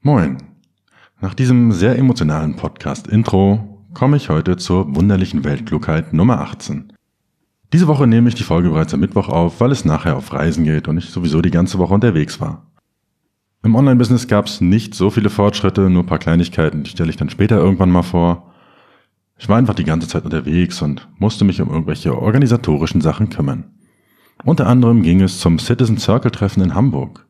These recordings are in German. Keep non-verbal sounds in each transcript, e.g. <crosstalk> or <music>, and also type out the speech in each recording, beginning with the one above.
Moin. Nach diesem sehr emotionalen Podcast-Intro komme ich heute zur wunderlichen Weltklugheit Nummer 18. Diese Woche nehme ich die Folge bereits am Mittwoch auf, weil es nachher auf Reisen geht und ich sowieso die ganze Woche unterwegs war. Im Online-Business gab es nicht so viele Fortschritte, nur ein paar Kleinigkeiten, die stelle ich dann später irgendwann mal vor. Ich war einfach die ganze Zeit unterwegs und musste mich um irgendwelche organisatorischen Sachen kümmern. Unter anderem ging es zum Citizen Circle Treffen in Hamburg.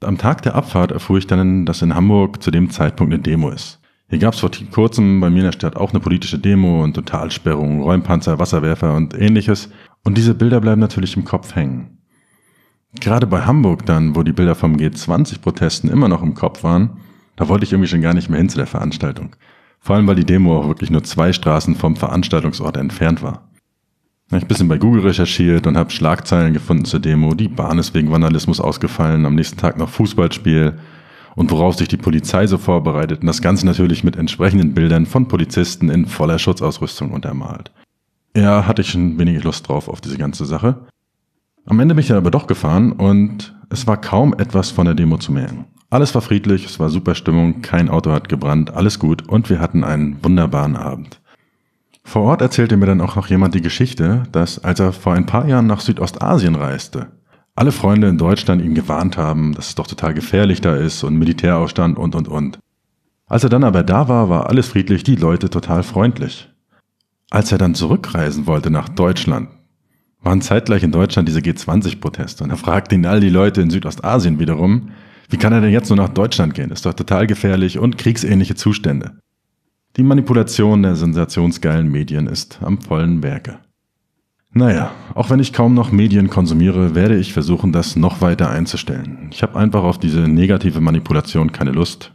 Am Tag der Abfahrt erfuhr ich dann, dass in Hamburg zu dem Zeitpunkt eine Demo ist. Hier gab es vor kurzem bei mir in der Stadt auch eine politische Demo und Totalsperrung, Räumpanzer, Wasserwerfer und ähnliches. Und diese Bilder bleiben natürlich im Kopf hängen. Gerade bei Hamburg dann, wo die Bilder vom G20-Protesten immer noch im Kopf waren, da wollte ich irgendwie schon gar nicht mehr hin zu der Veranstaltung. Vor allem, weil die Demo auch wirklich nur zwei Straßen vom Veranstaltungsort entfernt war. Ich habe ein bisschen bei Google recherchiert und habe Schlagzeilen gefunden zur Demo. Die Bahn ist wegen Vandalismus ausgefallen, am nächsten Tag noch Fußballspiel und worauf sich die Polizei so vorbereitet. Und das Ganze natürlich mit entsprechenden Bildern von Polizisten in voller Schutzausrüstung untermalt. Ja, hatte ich schon wenig Lust drauf auf diese ganze Sache. Am Ende bin ich dann aber doch gefahren und es war kaum etwas von der Demo zu merken. Alles war friedlich, es war super Stimmung, kein Auto hat gebrannt, alles gut und wir hatten einen wunderbaren Abend. Vor Ort erzählte mir dann auch noch jemand die Geschichte, dass als er vor ein paar Jahren nach Südostasien reiste, alle Freunde in Deutschland ihn gewarnt haben, dass es doch total gefährlich da ist und Militäraufstand und und und. Als er dann aber da war, war alles friedlich, die Leute total freundlich. Als er dann zurückreisen wollte nach Deutschland, waren zeitgleich in Deutschland diese G20-Proteste und er fragte ihn all die Leute in Südostasien wiederum, wie kann er denn jetzt nur nach Deutschland gehen? Ist doch total gefährlich und kriegsähnliche Zustände. Die Manipulation der sensationsgeilen Medien ist am vollen Werke. Naja, auch wenn ich kaum noch Medien konsumiere, werde ich versuchen, das noch weiter einzustellen. Ich habe einfach auf diese negative Manipulation keine Lust.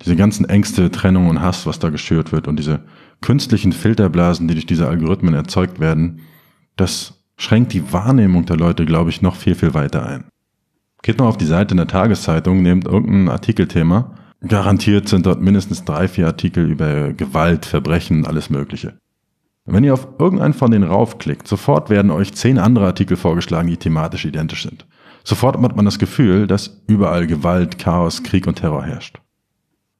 Diese ganzen Ängste, Trennung und Hass, was da geschürt wird und diese künstlichen Filterblasen, die durch diese Algorithmen erzeugt werden, das schränkt die Wahrnehmung der Leute, glaube ich, noch viel, viel weiter ein. Geht mal auf die Seite in der Tageszeitung, nehmt irgendein Artikelthema Garantiert sind dort mindestens drei, vier Artikel über Gewalt, Verbrechen, alles Mögliche. Wenn ihr auf irgendeinen von denen raufklickt, sofort werden euch zehn andere Artikel vorgeschlagen, die thematisch identisch sind. Sofort hat man das Gefühl, dass überall Gewalt, Chaos, Krieg und Terror herrscht.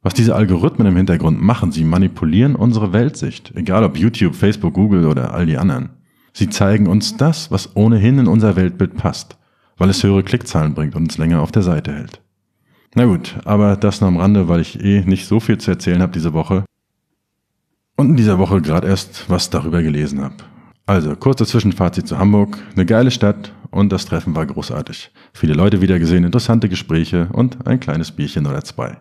Was diese Algorithmen im Hintergrund machen, sie manipulieren unsere Weltsicht, egal ob YouTube, Facebook, Google oder all die anderen. Sie zeigen uns das, was ohnehin in unser Weltbild passt, weil es höhere Klickzahlen bringt und uns länger auf der Seite hält. Na gut, aber das nur am Rande, weil ich eh nicht so viel zu erzählen habe diese Woche. Und in dieser Woche gerade erst was darüber gelesen habe. Also, kurze Zwischenfazit zu Hamburg. Eine geile Stadt und das Treffen war großartig. Viele Leute wieder gesehen, interessante Gespräche und ein kleines Bierchen oder zwei.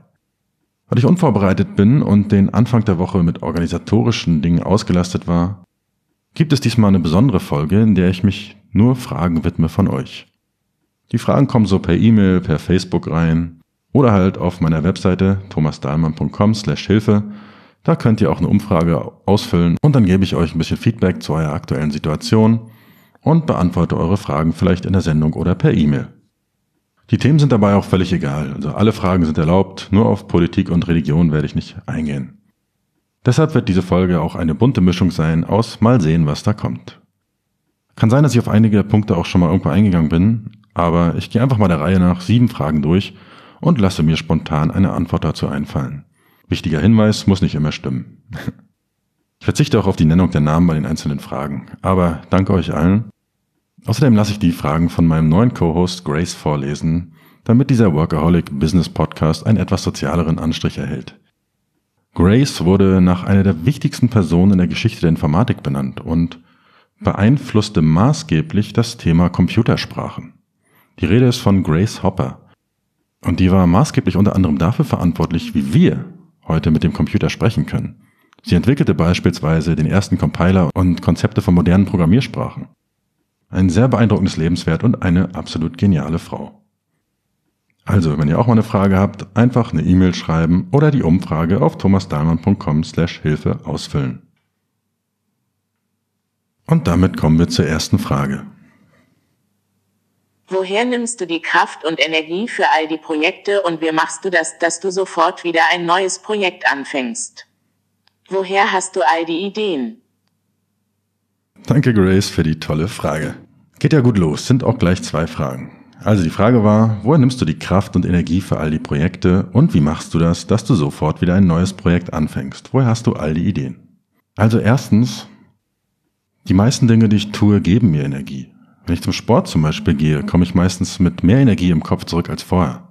Weil ich unvorbereitet bin und den Anfang der Woche mit organisatorischen Dingen ausgelastet war, gibt es diesmal eine besondere Folge, in der ich mich nur Fragen widme von euch. Die Fragen kommen so per E-Mail, per Facebook rein oder halt auf meiner Webseite thomasdahlmann.com slash Hilfe. Da könnt ihr auch eine Umfrage ausfüllen und dann gebe ich euch ein bisschen Feedback zu eurer aktuellen Situation und beantworte eure Fragen vielleicht in der Sendung oder per E-Mail. Die Themen sind dabei auch völlig egal, also alle Fragen sind erlaubt, nur auf Politik und Religion werde ich nicht eingehen. Deshalb wird diese Folge auch eine bunte Mischung sein aus mal sehen, was da kommt. Kann sein, dass ich auf einige Punkte auch schon mal irgendwo eingegangen bin, aber ich gehe einfach mal der Reihe nach sieben Fragen durch und lasse mir spontan eine Antwort dazu einfallen. Wichtiger Hinweis muss nicht immer stimmen. <laughs> Ich verzichte auch auf die Nennung der Namen bei den einzelnen Fragen, aber danke euch allen. Außerdem lasse ich die Fragen von meinem neuen Co-Host Grace vorlesen, damit dieser Workaholic Business Podcast einen etwas sozialeren Anstrich erhält. Grace wurde nach einer der wichtigsten Personen in der Geschichte der Informatik benannt und beeinflusste maßgeblich das Thema Computersprachen. Die Rede ist von Grace Hopper, und die war maßgeblich unter anderem dafür verantwortlich, wie wir heute mit dem Computer sprechen können. Sie entwickelte beispielsweise den ersten Compiler und Konzepte von modernen Programmiersprachen. Ein sehr beeindruckendes Lebenswert und eine absolut geniale Frau. Also, wenn ihr auch mal eine Frage habt, einfach eine E-Mail schreiben oder die Umfrage auf thomasdahlmann.com slash Hilfe ausfüllen. Und damit kommen wir zur ersten Frage. Woher nimmst du die Kraft und Energie für all die Projekte und wie machst du das, dass du sofort wieder ein neues Projekt anfängst? Woher hast du all die Ideen? Danke, Grace, für die tolle Frage. Geht ja gut los, sind auch gleich zwei Fragen. Also die Frage war, woher nimmst du die Kraft und Energie für all die Projekte und wie machst du das, dass du sofort wieder ein neues Projekt anfängst? Woher hast du all die Ideen? Also erstens, die meisten Dinge, die ich tue, geben mir Energie. Wenn ich zum Sport zum Beispiel gehe, komme ich meistens mit mehr Energie im Kopf zurück als vorher.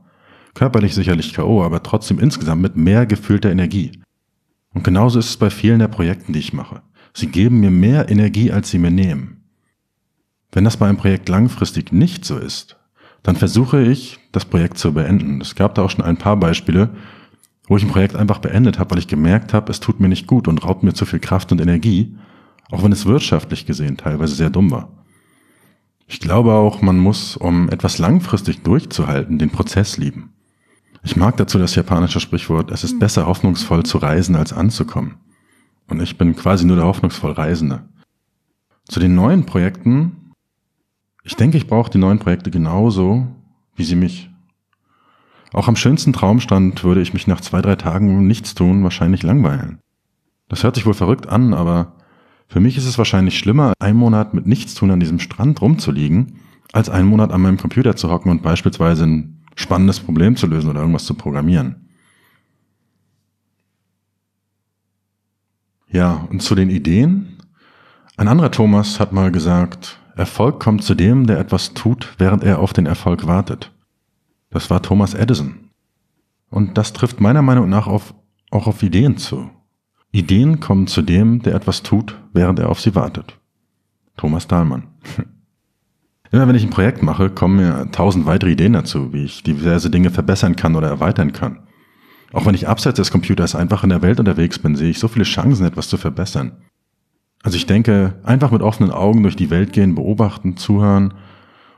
Körperlich sicherlich K.O., aber trotzdem insgesamt mit mehr gefühlter Energie. Und genauso ist es bei vielen der Projekten, die ich mache. Sie geben mir mehr Energie, als sie mir nehmen. Wenn das bei einem Projekt langfristig nicht so ist, dann versuche ich, das Projekt zu beenden. Es gab da auch schon ein paar Beispiele, wo ich ein Projekt einfach beendet habe, weil ich gemerkt habe, es tut mir nicht gut und raubt mir zu viel Kraft und Energie, auch wenn es wirtschaftlich gesehen teilweise sehr dumm war. Ich glaube auch, man muss, um etwas langfristig durchzuhalten, den Prozess lieben. Ich mag dazu das japanische Sprichwort, es ist besser hoffnungsvoll zu reisen als anzukommen. Und ich bin quasi nur der hoffnungsvoll Reisende. Zu den neuen Projekten ich denke, ich brauche die neuen Projekte genauso, wie sie mich. Auch am schönsten Traumstand würde ich mich nach zwei, drei Tagen nichts tun wahrscheinlich langweilen. Das hört sich wohl verrückt an, aber für mich ist es wahrscheinlich schlimmer, einen Monat mit nichts tun an diesem Strand rumzuliegen, als einen Monat an meinem Computer zu hocken und beispielsweise ein spannendes Problem zu lösen oder irgendwas zu programmieren. Ja, und zu den Ideen? Ein anderer Thomas hat mal gesagt, Erfolg kommt zu dem, der etwas tut, während er auf den Erfolg wartet. Das war Thomas Edison. Und das trifft meiner Meinung nach auf, auch auf Ideen zu. Ideen kommen zu dem, der etwas tut, während er auf sie wartet. Thomas Dahlmann. <laughs> Immer wenn ich ein Projekt mache, kommen mir tausend weitere Ideen dazu, wie ich diverse Dinge verbessern kann oder erweitern kann. Auch wenn ich abseits des Computers einfach in der Welt unterwegs bin, sehe ich so viele Chancen, etwas zu verbessern. Also ich denke, einfach mit offenen Augen durch die Welt gehen, beobachten, zuhören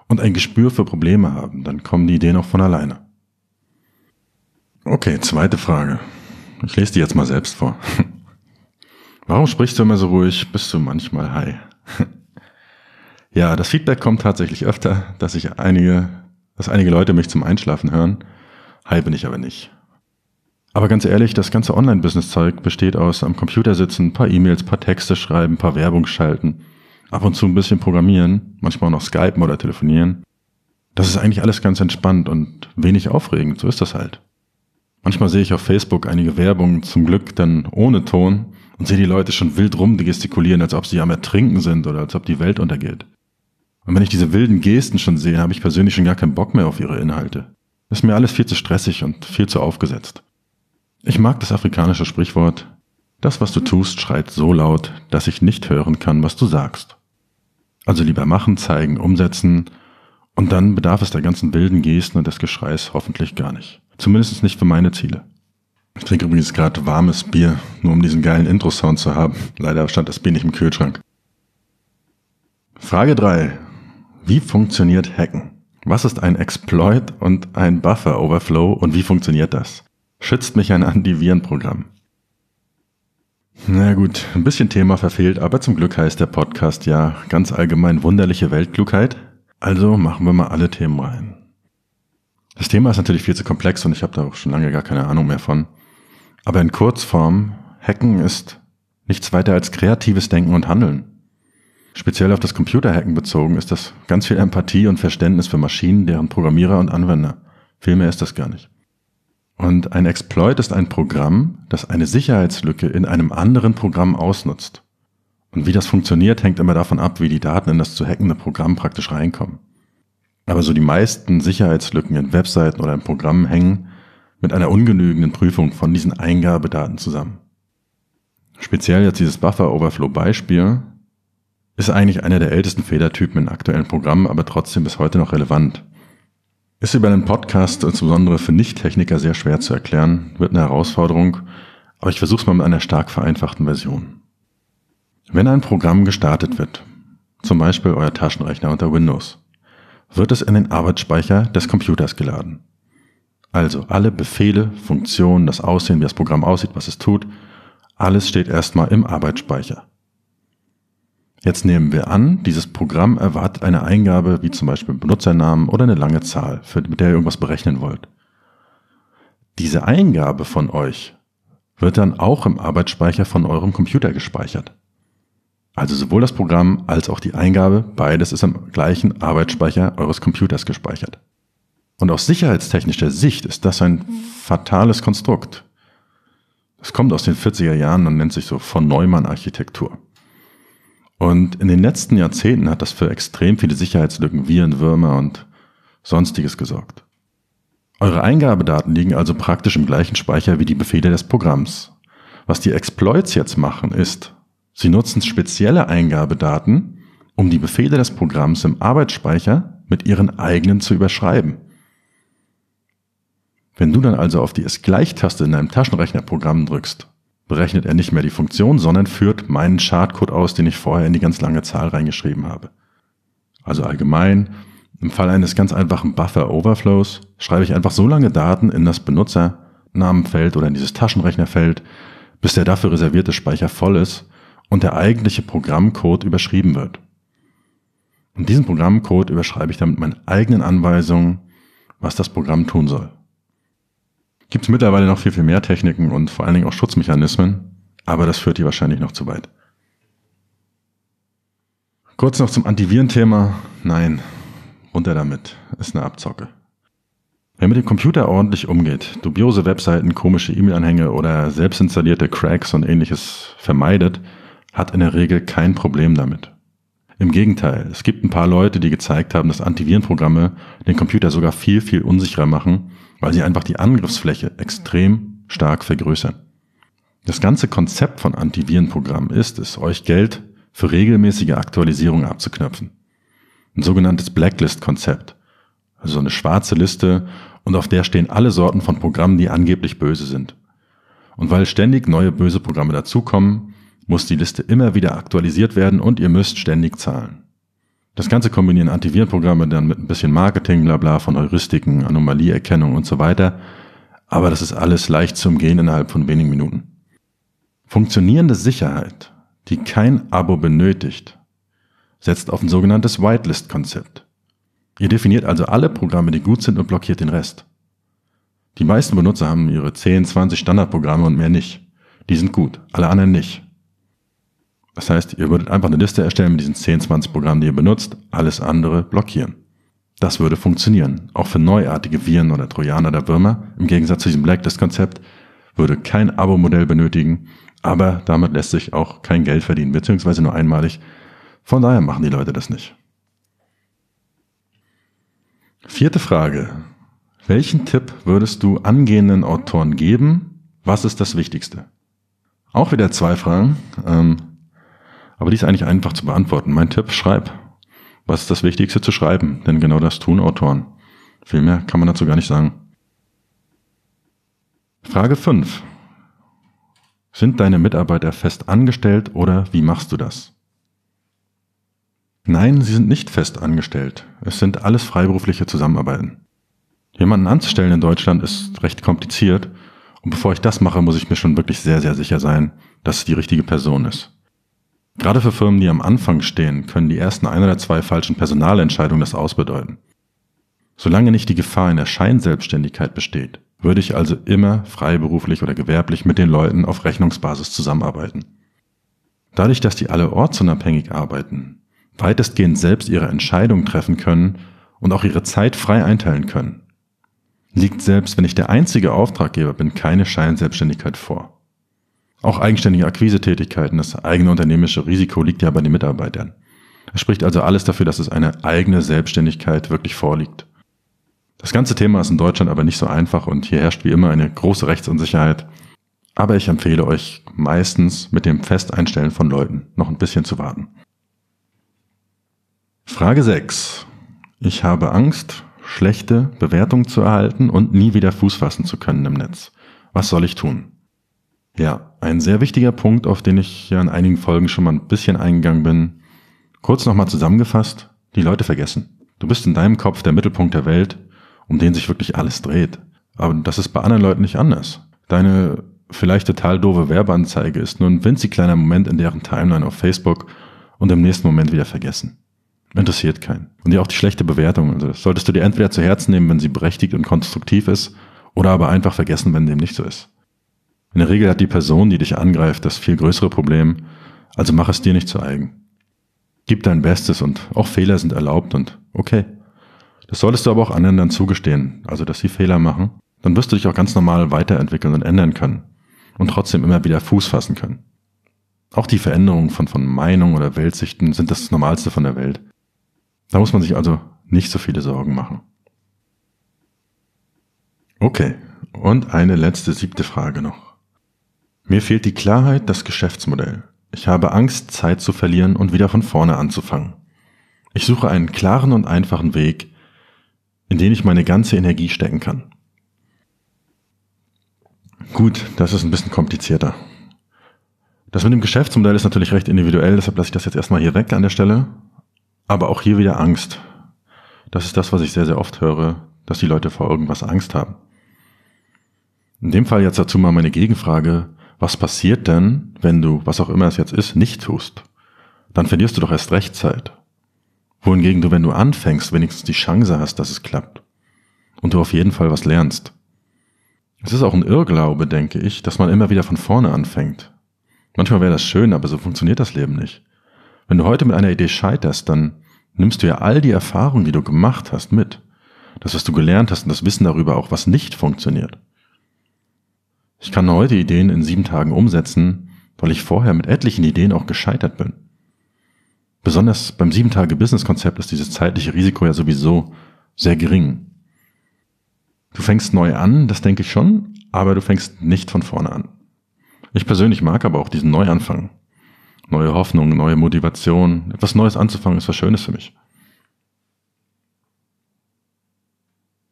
und ein Gespür für Probleme haben, dann kommen die Ideen auch von alleine. Okay, zweite Frage. Ich lese die jetzt mal selbst vor. <laughs> Warum sprichst du immer so ruhig? Bist du manchmal high? <laughs> ja, das Feedback kommt tatsächlich öfter, dass ich einige, dass einige Leute mich zum Einschlafen hören. High bin ich aber nicht. Aber ganz ehrlich, das ganze Online-Business-Zeug besteht aus am Computer sitzen, paar E-Mails, paar Texte schreiben, paar Werbung schalten, ab und zu ein bisschen programmieren, manchmal auch noch skypen oder telefonieren. Das ist eigentlich alles ganz entspannt und wenig aufregend, so ist das halt. Manchmal sehe ich auf Facebook einige Werbung, zum Glück dann ohne Ton, und sehe die Leute schon wild rumgestikulieren, als ob sie am Ertrinken sind oder als ob die Welt untergeht. Und wenn ich diese wilden Gesten schon sehe, habe ich persönlich schon gar keinen Bock mehr auf ihre Inhalte. Ist mir alles viel zu stressig und viel zu aufgesetzt. Ich mag das afrikanische Sprichwort, das, was du tust, schreit so laut, dass ich nicht hören kann, was du sagst. Also lieber machen, zeigen, umsetzen, und dann bedarf es der ganzen wilden Gesten und des Geschreis hoffentlich gar nicht. Zumindest nicht für meine Ziele. Ich trinke übrigens gerade warmes Bier, nur um diesen geilen Intro-Sound zu haben. Leider stand das Bier nicht im Kühlschrank. Frage 3. Wie funktioniert Hacken? Was ist ein Exploit und ein Buffer Overflow und wie funktioniert das? schützt mich ein Antivirenprogramm. Na gut, ein bisschen Thema verfehlt, aber zum Glück heißt der Podcast ja ganz allgemein wunderliche Weltklugheit. Also machen wir mal alle Themen rein. Das Thema ist natürlich viel zu komplex und ich habe da auch schon lange gar keine Ahnung mehr von. Aber in Kurzform, Hacken ist nichts weiter als kreatives Denken und Handeln. Speziell auf das Computerhacken bezogen ist das ganz viel Empathie und Verständnis für Maschinen, deren Programmierer und Anwender. Viel mehr ist das gar nicht. Und ein Exploit ist ein Programm, das eine Sicherheitslücke in einem anderen Programm ausnutzt. Und wie das funktioniert, hängt immer davon ab, wie die Daten in das zu hackende Programm praktisch reinkommen. Aber so die meisten Sicherheitslücken in Webseiten oder in Programmen hängen mit einer ungenügenden Prüfung von diesen Eingabedaten zusammen. Speziell jetzt dieses Buffer Overflow Beispiel ist eigentlich einer der ältesten Fehlertypen in aktuellen Programmen, aber trotzdem bis heute noch relevant. Ist über einen Podcast, insbesondere für Nicht-Techniker, sehr schwer zu erklären, wird eine Herausforderung, aber ich versuche es mal mit einer stark vereinfachten Version. Wenn ein Programm gestartet wird, zum Beispiel euer Taschenrechner unter Windows, wird es in den Arbeitsspeicher des Computers geladen. Also alle Befehle, Funktionen, das Aussehen, wie das Programm aussieht, was es tut, alles steht erstmal im Arbeitsspeicher. Jetzt nehmen wir an, dieses Programm erwartet eine Eingabe wie zum Beispiel Benutzernamen oder eine lange Zahl, mit der ihr irgendwas berechnen wollt. Diese Eingabe von euch wird dann auch im Arbeitsspeicher von eurem Computer gespeichert. Also sowohl das Programm als auch die Eingabe, beides ist am gleichen Arbeitsspeicher eures Computers gespeichert. Und aus sicherheitstechnischer Sicht ist das ein fatales Konstrukt. Es kommt aus den 40er Jahren und nennt sich so von Neumann Architektur. Und in den letzten Jahrzehnten hat das für extrem viele Sicherheitslücken, Viren, Würmer und sonstiges gesorgt. Eure Eingabedaten liegen also praktisch im gleichen Speicher wie die Befehle des Programms. Was die Exploits jetzt machen, ist, sie nutzen spezielle Eingabedaten, um die Befehle des Programms im Arbeitsspeicher mit ihren eigenen zu überschreiben. Wenn du dann also auf die Es-Gleich-Taste in deinem Taschenrechnerprogramm drückst, berechnet er nicht mehr die Funktion, sondern führt meinen Chartcode aus, den ich vorher in die ganz lange Zahl reingeschrieben habe. Also allgemein, im Fall eines ganz einfachen Buffer-Overflows schreibe ich einfach so lange Daten in das Benutzernamenfeld oder in dieses Taschenrechnerfeld, bis der dafür reservierte Speicher voll ist und der eigentliche Programmcode überschrieben wird. Und diesen Programmcode überschreibe ich dann mit meinen eigenen Anweisungen, was das Programm tun soll gibt es mittlerweile noch viel, viel mehr Techniken und vor allen Dingen auch Schutzmechanismen, aber das führt hier wahrscheinlich noch zu weit. Kurz noch zum Antivirenthema. Nein, runter damit. Ist eine Abzocke. Wer mit dem Computer ordentlich umgeht, dubiose Webseiten, komische E-Mail-Anhänge oder selbstinstallierte Cracks und ähnliches vermeidet, hat in der Regel kein Problem damit. Im Gegenteil, es gibt ein paar Leute, die gezeigt haben, dass Antivirenprogramme den Computer sogar viel, viel unsicherer machen weil sie einfach die Angriffsfläche extrem stark vergrößern. Das ganze Konzept von Antivirenprogrammen ist es, euch Geld für regelmäßige Aktualisierung abzuknöpfen. Ein sogenanntes Blacklist-Konzept. Also eine schwarze Liste und auf der stehen alle Sorten von Programmen, die angeblich böse sind. Und weil ständig neue böse Programme dazukommen, muss die Liste immer wieder aktualisiert werden und ihr müsst ständig zahlen. Das Ganze kombinieren Antivirenprogramme dann mit ein bisschen Marketing, bla bla, von Heuristiken, Anomalieerkennung und so weiter. Aber das ist alles leicht zu umgehen innerhalb von wenigen Minuten. Funktionierende Sicherheit, die kein Abo benötigt, setzt auf ein sogenanntes Whitelist-Konzept. Ihr definiert also alle Programme, die gut sind und blockiert den Rest. Die meisten Benutzer haben ihre 10, 20 Standardprogramme und mehr nicht. Die sind gut, alle anderen nicht. Das heißt, ihr würdet einfach eine Liste erstellen mit diesen 10, 20 Programmen, die ihr benutzt, alles andere blockieren. Das würde funktionieren. Auch für neuartige Viren oder Trojaner oder Würmer, im Gegensatz zu diesem Blacklist-Konzept, würde kein Abo-Modell benötigen, aber damit lässt sich auch kein Geld verdienen, beziehungsweise nur einmalig. Von daher machen die Leute das nicht. Vierte Frage. Welchen Tipp würdest du angehenden Autoren geben? Was ist das Wichtigste? Auch wieder zwei Fragen. Ähm, aber die ist eigentlich einfach zu beantworten. Mein Tipp, schreib. Was ist das Wichtigste zu schreiben? Denn genau das tun Autoren. Viel mehr kann man dazu gar nicht sagen. Frage 5. Sind deine Mitarbeiter fest angestellt oder wie machst du das? Nein, sie sind nicht fest angestellt. Es sind alles freiberufliche Zusammenarbeiten. Jemanden anzustellen in Deutschland ist recht kompliziert und bevor ich das mache, muss ich mir schon wirklich sehr, sehr sicher sein, dass es die richtige Person ist. Gerade für Firmen, die am Anfang stehen, können die ersten ein oder zwei falschen Personalentscheidungen das ausbedeuten. Solange nicht die Gefahr in der Scheinselbstständigkeit besteht, würde ich also immer freiberuflich oder gewerblich mit den Leuten auf Rechnungsbasis zusammenarbeiten. Dadurch, dass die alle ortsunabhängig arbeiten, weitestgehend selbst ihre Entscheidungen treffen können und auch ihre Zeit frei einteilen können, liegt selbst wenn ich der einzige Auftraggeber bin keine Scheinselbstständigkeit vor. Auch eigenständige Akquisetätigkeiten, das eigene unternehmerische Risiko liegt ja bei den Mitarbeitern. Es spricht also alles dafür, dass es eine eigene Selbstständigkeit wirklich vorliegt. Das ganze Thema ist in Deutschland aber nicht so einfach und hier herrscht wie immer eine große Rechtsunsicherheit. Aber ich empfehle euch meistens mit dem Festeinstellen von Leuten noch ein bisschen zu warten. Frage 6. Ich habe Angst, schlechte Bewertungen zu erhalten und nie wieder Fuß fassen zu können im Netz. Was soll ich tun? Ja, ein sehr wichtiger Punkt, auf den ich ja in einigen Folgen schon mal ein bisschen eingegangen bin. Kurz nochmal zusammengefasst, die Leute vergessen. Du bist in deinem Kopf der Mittelpunkt der Welt, um den sich wirklich alles dreht. Aber das ist bei anderen Leuten nicht anders. Deine vielleicht total doofe Werbeanzeige ist nur ein winzig kleiner Moment in deren Timeline auf Facebook und im nächsten Moment wieder vergessen. Interessiert keinen. Und ja auch die schlechte Bewertung. Also solltest du dir entweder zu Herzen nehmen, wenn sie berechtigt und konstruktiv ist, oder aber einfach vergessen, wenn dem nicht so ist. In der Regel hat die Person, die dich angreift, das viel größere Problem, Also mach es dir nicht zu eigen. Gib dein Bestes und auch Fehler sind erlaubt und okay. Das solltest du aber auch anderen dann zugestehen, also dass sie Fehler machen. Dann wirst du dich auch ganz normal weiterentwickeln und ändern können und trotzdem immer wieder Fuß fassen können. Auch die Veränderungen von, von Meinung oder Weltsichten sind das Normalste von der Welt. Da muss man sich also nicht so viele Sorgen machen. Okay, und eine letzte siebte Frage noch. Mir fehlt die Klarheit, das Geschäftsmodell. Ich habe Angst, Zeit zu verlieren und wieder von vorne anzufangen. Ich suche einen klaren und einfachen Weg, in den ich meine ganze Energie stecken kann. Gut, das ist ein bisschen komplizierter. Das mit dem Geschäftsmodell ist natürlich recht individuell, deshalb lasse ich das jetzt erstmal hier weg an der Stelle. Aber auch hier wieder Angst. Das ist das, was ich sehr, sehr oft höre, dass die Leute vor irgendwas Angst haben. In dem Fall jetzt dazu mal meine Gegenfrage. Was passiert denn, wenn du, was auch immer es jetzt ist, nicht tust? Dann verlierst du doch erst recht Zeit. Wohingegen du, wenn du anfängst, wenigstens die Chance hast, dass es klappt. Und du auf jeden Fall was lernst. Es ist auch ein Irrglaube, denke ich, dass man immer wieder von vorne anfängt. Manchmal wäre das schön, aber so funktioniert das Leben nicht. Wenn du heute mit einer Idee scheiterst, dann nimmst du ja all die Erfahrungen, die du gemacht hast, mit. Das, was du gelernt hast und das Wissen darüber auch, was nicht funktioniert. Ich kann heute Ideen in sieben Tagen umsetzen, weil ich vorher mit etlichen Ideen auch gescheitert bin. Besonders beim sieben Tage Business Konzept ist dieses zeitliche Risiko ja sowieso sehr gering. Du fängst neu an, das denke ich schon, aber du fängst nicht von vorne an. Ich persönlich mag aber auch diesen Neuanfang. Neue Hoffnung, neue Motivation, etwas Neues anzufangen ist was Schönes für mich.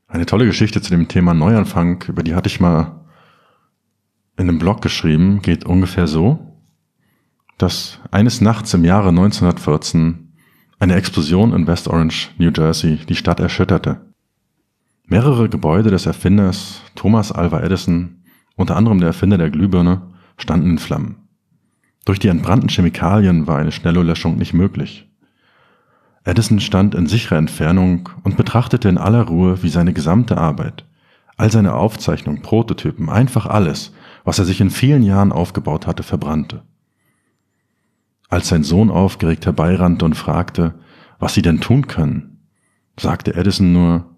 Eine tolle Geschichte zu dem Thema Neuanfang, über die hatte ich mal in einem Blog geschrieben, geht ungefähr so, dass eines Nachts im Jahre 1914 eine Explosion in West Orange, New Jersey, die Stadt erschütterte. Mehrere Gebäude des Erfinders Thomas Alva Edison, unter anderem der Erfinder der Glühbirne, standen in Flammen. Durch die entbrannten Chemikalien war eine schnelle Löschung nicht möglich. Edison stand in sicherer Entfernung und betrachtete in aller Ruhe, wie seine gesamte Arbeit, all seine Aufzeichnungen, Prototypen, einfach alles, was er sich in vielen Jahren aufgebaut hatte, verbrannte. Als sein Sohn aufgeregt herbeirannte und fragte, was sie denn tun können, sagte Edison nur,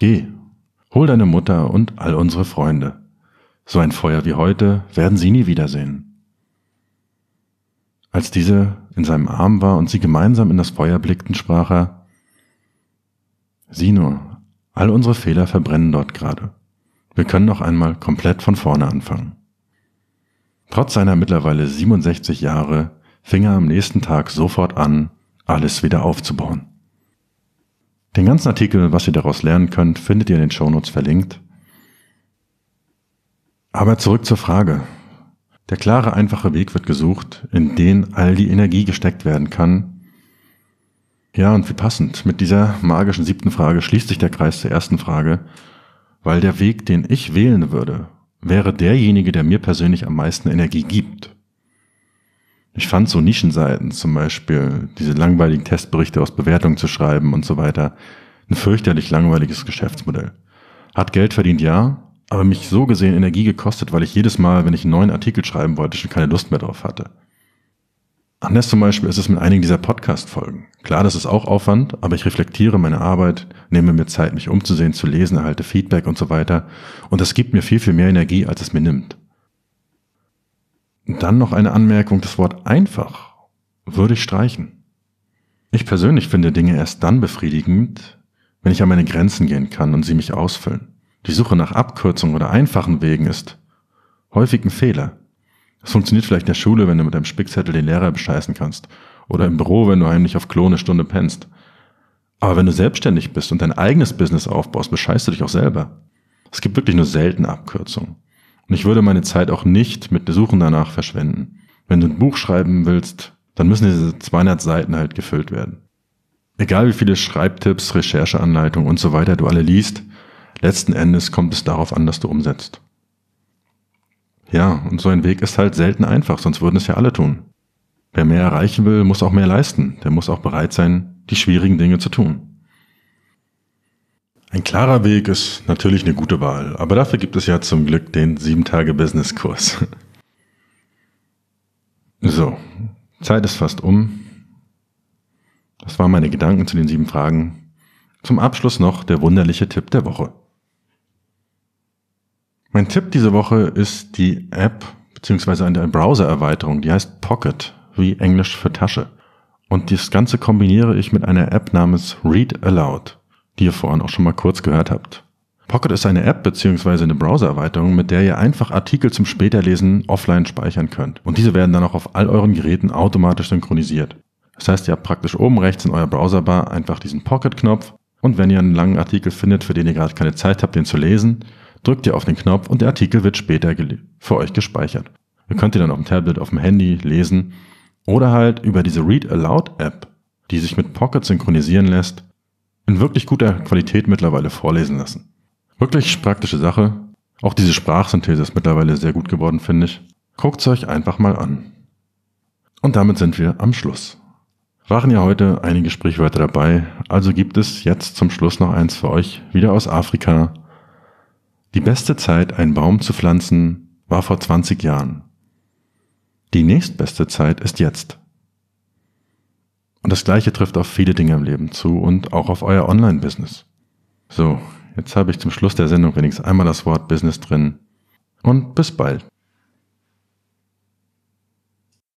Geh, hol deine Mutter und all unsere Freunde. So ein Feuer wie heute werden sie nie wiedersehen. Als diese in seinem Arm war und sie gemeinsam in das Feuer blickten, sprach er, Sieh nur, all unsere Fehler verbrennen dort gerade. Wir können noch einmal komplett von vorne anfangen. Trotz seiner mittlerweile 67 Jahre fing er am nächsten Tag sofort an, alles wieder aufzubauen. Den ganzen Artikel, was ihr daraus lernen könnt, findet ihr in den Shownotes verlinkt. Aber zurück zur Frage, der klare, einfache Weg wird gesucht, in den all die Energie gesteckt werden kann. Ja, und wie passend, mit dieser magischen siebten Frage schließt sich der Kreis zur ersten Frage, weil der Weg, den ich wählen würde, wäre derjenige, der mir persönlich am meisten Energie gibt. Ich fand so Nischenseiten, zum Beispiel diese langweiligen Testberichte aus Bewertungen zu schreiben und so weiter, ein fürchterlich langweiliges Geschäftsmodell. Hat Geld verdient, ja, aber mich so gesehen Energie gekostet, weil ich jedes Mal, wenn ich einen neuen Artikel schreiben wollte, schon keine Lust mehr drauf hatte. Anders zum Beispiel ist es mit einigen dieser Podcast-Folgen. Klar, das ist auch Aufwand, aber ich reflektiere meine Arbeit, nehme mir Zeit, mich umzusehen, zu lesen, erhalte Feedback und so weiter. Und das gibt mir viel, viel mehr Energie, als es mir nimmt. Dann noch eine Anmerkung, das Wort einfach würde ich streichen. Ich persönlich finde Dinge erst dann befriedigend, wenn ich an meine Grenzen gehen kann und sie mich ausfüllen. Die Suche nach Abkürzungen oder einfachen Wegen ist häufig ein Fehler. Es funktioniert vielleicht in der Schule, wenn du mit deinem Spickzettel den Lehrer bescheißen kannst. Oder im Büro, wenn du heimlich auf Klone Stunde pennst. Aber wenn du selbstständig bist und dein eigenes Business aufbaust, bescheißt du dich auch selber. Es gibt wirklich nur selten Abkürzungen. Und ich würde meine Zeit auch nicht mit Suchen danach verschwenden. Wenn du ein Buch schreiben willst, dann müssen diese 200 Seiten halt gefüllt werden. Egal wie viele Schreibtipps, Rechercheanleitungen und so weiter du alle liest, letzten Endes kommt es darauf an, dass du umsetzt. Ja, und so ein Weg ist halt selten einfach, sonst würden es ja alle tun. Wer mehr erreichen will, muss auch mehr leisten. Der muss auch bereit sein, die schwierigen Dinge zu tun. Ein klarer Weg ist natürlich eine gute Wahl, aber dafür gibt es ja zum Glück den 7-Tage-Business-Kurs. <laughs> So, Zeit ist fast um. Das waren meine Gedanken zu den sieben Fragen. Zum Abschluss noch der wunderliche Tipp der Woche. Mein Tipp diese Woche ist die App bzw. eine Browser-Erweiterung, die heißt Pocket, wie Englisch für Tasche. Und das Ganze kombiniere ich mit einer App namens Read Aloud, die ihr vorhin auch schon mal kurz gehört habt. Pocket ist eine App bzw. eine Browser-Erweiterung, mit der ihr einfach Artikel zum Späterlesen offline speichern könnt. Und diese werden dann auch auf all euren Geräten automatisch synchronisiert. Das heißt, ihr habt praktisch oben rechts in eurer Browserbar einfach diesen Pocket-Knopf und wenn ihr einen langen Artikel findet, für den ihr gerade keine Zeit habt, den zu lesen, drückt ihr auf den Knopf und der Artikel wird später für euch gespeichert. Ihr könnt ihn dann auf dem Tablet, auf dem Handy lesen oder halt über diese Read Aloud App, die sich mit Pocket synchronisieren lässt, in wirklich guter Qualität mittlerweile vorlesen lassen. Wirklich praktische Sache. Auch diese Sprachsynthese ist mittlerweile sehr gut geworden, finde ich. Guckt es euch einfach mal an. Und damit sind wir am Schluss. Waren ja heute einige Sprichwörter dabei, also gibt es jetzt zum Schluss noch eins für euch, wieder aus Afrika. Die beste Zeit, einen Baum zu pflanzen, war vor 20 Jahren. Die nächstbeste Zeit ist jetzt. Und das gleiche trifft auf viele Dinge im Leben zu und auch auf euer Online-Business. So, jetzt habe ich zum Schluss der Sendung wenigstens einmal das Wort Business drin. Und bis bald.